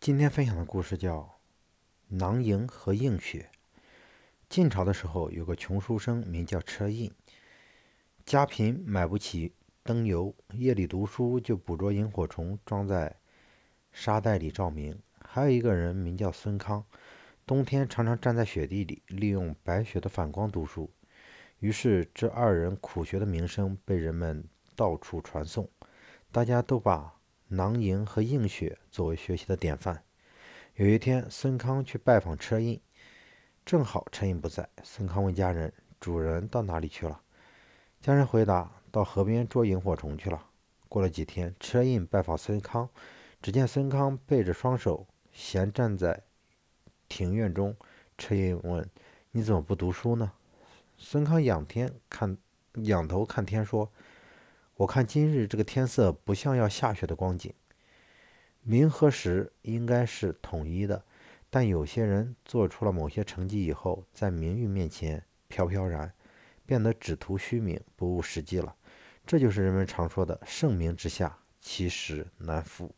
今天分享的故事叫《囊萤和映雪》。晋朝的时候，有个穷书生名叫车胤，家贫买不起灯油，夜里读书就捕捉萤火虫，装在沙袋里照明。还有一个人名叫孙康，冬天常常站在雪地里，利用白雪的反光读书。于是，这二人苦学的名声被人们到处传颂，大家都把。囊萤和映雪作为学习的典范。有一天，孙康去拜访车胤，正好车胤不在。孙康问家人：“主人到哪里去了？”家人回答：“到河边捉萤火虫去了。”过了几天，车胤拜访孙康，只见孙康背着双手，闲站在庭院中。车胤问：“你怎么不读书呢？”孙康仰天看，仰头看天说。我看今日这个天色不像要下雪的光景。明和实应该是统一的，但有些人做出了某些成绩以后，在名誉面前飘飘然，变得只图虚名，不务实际了。这就是人们常说的“盛名之下，其实难副”。